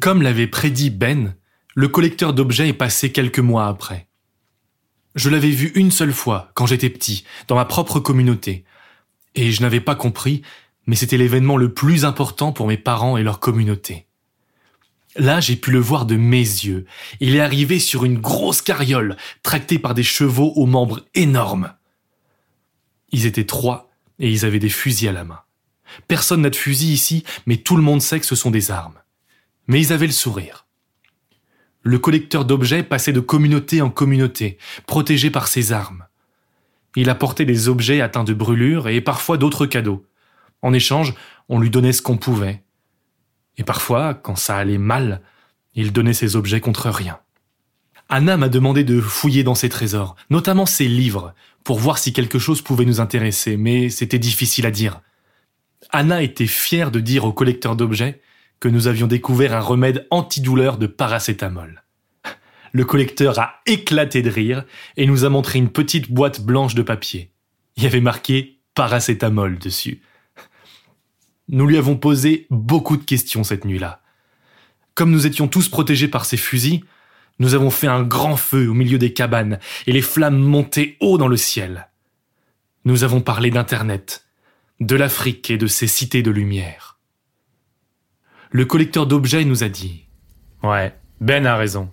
Comme l'avait prédit Ben, le collecteur d'objets est passé quelques mois après. Je l'avais vu une seule fois, quand j'étais petit, dans ma propre communauté. Et je n'avais pas compris, mais c'était l'événement le plus important pour mes parents et leur communauté. Là, j'ai pu le voir de mes yeux. Il est arrivé sur une grosse carriole, tractée par des chevaux aux membres énormes. Ils étaient trois, et ils avaient des fusils à la main. Personne n'a de fusil ici, mais tout le monde sait que ce sont des armes mais ils avaient le sourire. Le collecteur d'objets passait de communauté en communauté, protégé par ses armes. Il apportait des objets atteints de brûlures et parfois d'autres cadeaux. En échange, on lui donnait ce qu'on pouvait. Et parfois, quand ça allait mal, il donnait ses objets contre rien. Anna m'a demandé de fouiller dans ses trésors, notamment ses livres, pour voir si quelque chose pouvait nous intéresser, mais c'était difficile à dire. Anna était fière de dire au collecteur d'objets que nous avions découvert un remède antidouleur de paracétamol. Le collecteur a éclaté de rire et nous a montré une petite boîte blanche de papier. Il y avait marqué paracétamol dessus. Nous lui avons posé beaucoup de questions cette nuit-là. Comme nous étions tous protégés par ces fusils, nous avons fait un grand feu au milieu des cabanes et les flammes montaient haut dans le ciel. Nous avons parlé d'Internet, de l'Afrique et de ses cités de lumière le collecteur d'objets nous a dit Ouais, Ben a raison.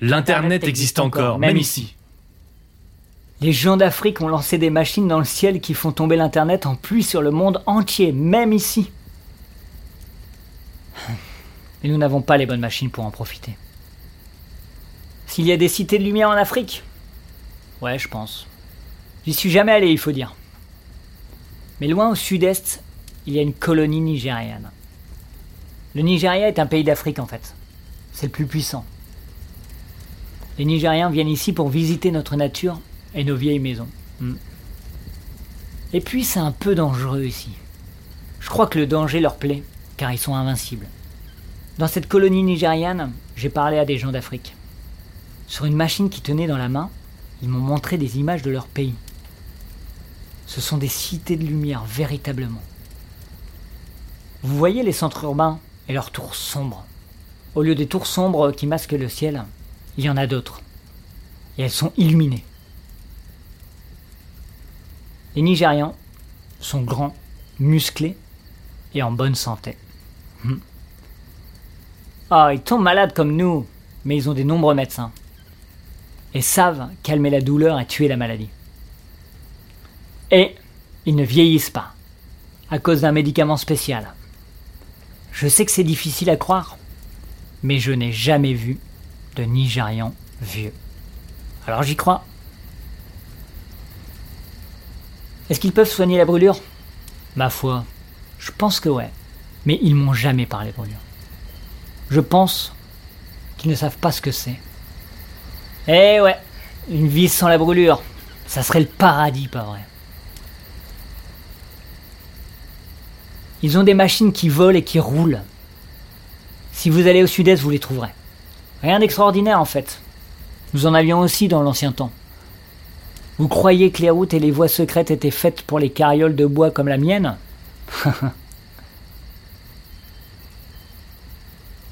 L'Internet existe encore, même ici. Les gens d'Afrique ont lancé des machines dans le ciel qui font tomber l'Internet en pluie sur le monde entier, même ici. Mais nous n'avons pas les bonnes machines pour en profiter. S'il y a des cités de lumière en Afrique? Ouais, je pense. J'y suis jamais allé, il faut dire. Mais loin au sud-est, il y a une colonie nigériane. Le Nigeria est un pays d'Afrique en fait. C'est le plus puissant. Les Nigériens viennent ici pour visiter notre nature et nos vieilles maisons. Hmm. Et puis c'est un peu dangereux ici. Je crois que le danger leur plaît, car ils sont invincibles. Dans cette colonie nigériane, j'ai parlé à des gens d'Afrique. Sur une machine qui tenait dans la main, ils m'ont montré des images de leur pays. Ce sont des cités de lumière, véritablement. Vous voyez les centres urbains? Et leurs tours sombres. Au lieu des tours sombres qui masquent le ciel, il y en a d'autres. Et elles sont illuminées. Les Nigérians sont grands, musclés et en bonne santé. Hmm. Ah, ils tombent malades comme nous, mais ils ont des nombreux médecins. Et savent calmer la douleur et tuer la maladie. Et ils ne vieillissent pas, à cause d'un médicament spécial. Je sais que c'est difficile à croire, mais je n'ai jamais vu de Nigérian vieux. Alors j'y crois. Est-ce qu'ils peuvent soigner la brûlure? Ma foi, je pense que ouais. Mais ils m'ont jamais parlé brûlure. Je pense qu'ils ne savent pas ce que c'est. Eh ouais, une vie sans la brûlure, ça serait le paradis, pas vrai Ils ont des machines qui volent et qui roulent. Si vous allez au sud-est, vous les trouverez. Rien d'extraordinaire en fait. Nous en avions aussi dans l'ancien temps. Vous croyez que les routes et les voies secrètes étaient faites pour les carrioles de bois comme la mienne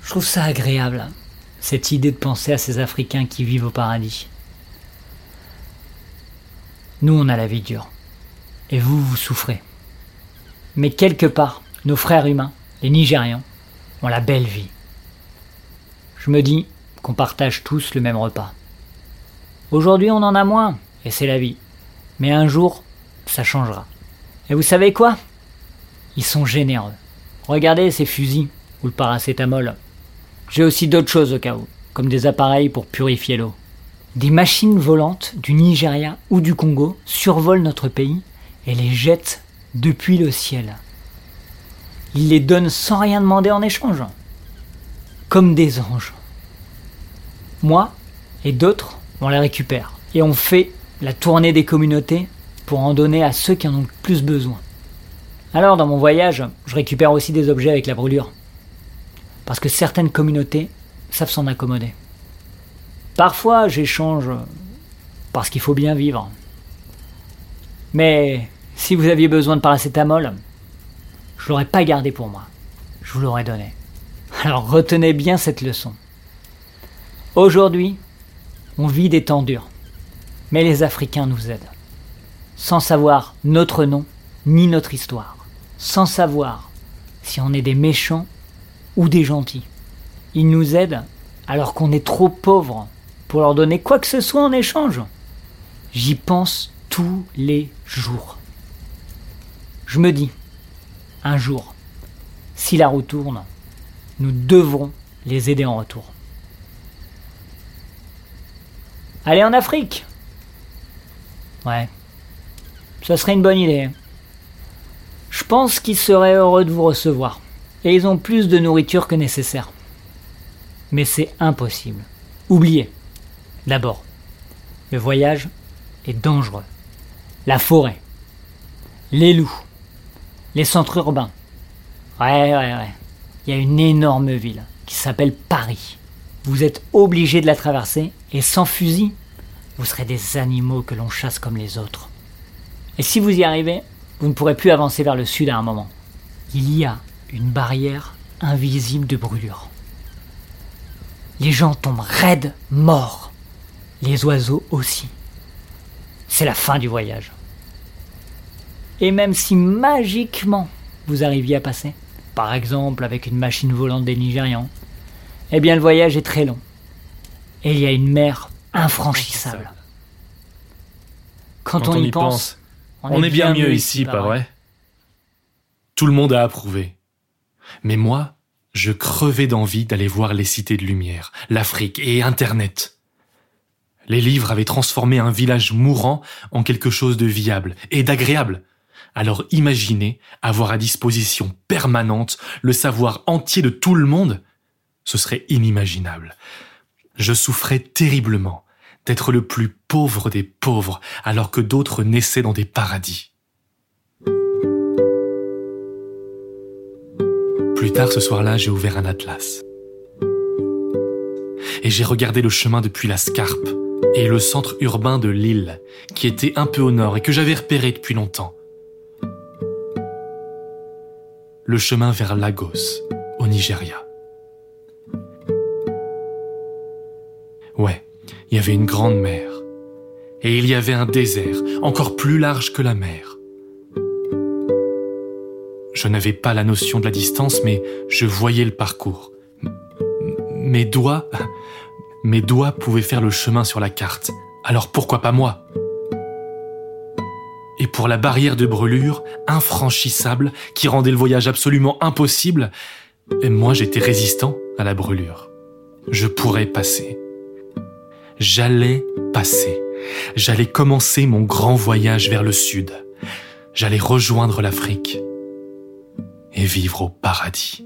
Je trouve ça agréable, cette idée de penser à ces Africains qui vivent au paradis. Nous, on a la vie dure. Et vous, vous souffrez. Mais quelque part, nos frères humains, les Nigérians, ont la belle vie. Je me dis qu'on partage tous le même repas. Aujourd'hui on en a moins, et c'est la vie. Mais un jour, ça changera. Et vous savez quoi? Ils sont généreux. Regardez ces fusils, ou le paracétamol. J'ai aussi d'autres choses au cas où, comme des appareils pour purifier l'eau. Des machines volantes du Nigeria ou du Congo survolent notre pays et les jettent depuis le ciel. Ils les donnent sans rien demander en échange. Comme des anges. Moi et d'autres, on les récupère. Et on fait la tournée des communautés pour en donner à ceux qui en ont le plus besoin. Alors, dans mon voyage, je récupère aussi des objets avec la brûlure. Parce que certaines communautés savent s'en accommoder. Parfois, j'échange parce qu'il faut bien vivre. Mais si vous aviez besoin de paracétamol, je l'aurais pas gardé pour moi. Je vous l'aurais donné. Alors retenez bien cette leçon. Aujourd'hui, on vit des temps durs. Mais les Africains nous aident. Sans savoir notre nom ni notre histoire. Sans savoir si on est des méchants ou des gentils. Ils nous aident alors qu'on est trop pauvres pour leur donner quoi que ce soit en échange. J'y pense tous les jours. Je me dis, un jour, si la roue tourne, nous devrons les aider en retour. Allez en Afrique? Ouais, ça serait une bonne idée. Je pense qu'ils seraient heureux de vous recevoir. Et ils ont plus de nourriture que nécessaire. Mais c'est impossible. Oubliez. D'abord, le voyage est dangereux. La forêt. Les loups. Les centres urbains. Ouais, ouais, ouais. Il y a une énorme ville qui s'appelle Paris. Vous êtes obligé de la traverser et sans fusil, vous serez des animaux que l'on chasse comme les autres. Et si vous y arrivez, vous ne pourrez plus avancer vers le sud à un moment. Il y a une barrière invisible de brûlure. Les gens tombent raides, morts. Les oiseaux aussi. C'est la fin du voyage. Et même si magiquement vous arriviez à passer, par exemple avec une machine volante des Nigérians, eh bien le voyage est très long. Et il y a une mer infranchissable. Quand, on, y pense, on, est bien mieux ici, pas vrai? Tout le monde a approuvé. Mais moi, je crevais d'envie d'aller voir les cités de lumière, l'Afrique et Internet. Les livres avaient transformé un village mourant en quelque chose de viable et d'agréable. Alors imaginez avoir à disposition permanente le savoir entier de tout le monde. Ce serait inimaginable. Je souffrais terriblement d'être le plus pauvre des pauvres alors que d'autres naissaient dans des paradis. Plus tard ce soir-là, j'ai ouvert un atlas. Et j'ai regardé le chemin depuis la Scarpe et le centre urbain de l'île, qui était un peu au nord et que j'avais repéré depuis longtemps. Le chemin vers Lagos, au Nigeria. Ouais, il y avait une grande mer. Et il y avait un désert, encore plus large que la mer. Je n'avais pas la notion de la distance, mais je voyais le parcours. mes doigts, mes doigts pouvaient faire le chemin sur la carte. Alors pourquoi pas moi? Pour la barrière de brûlure, infranchissable, qui rendait le voyage absolument impossible, et moi j'étais résistant à la brûlure. Je pourrais passer. J'allais passer. J'allais commencer mon grand voyage vers le sud. J'allais rejoindre l'Afrique et vivre au paradis.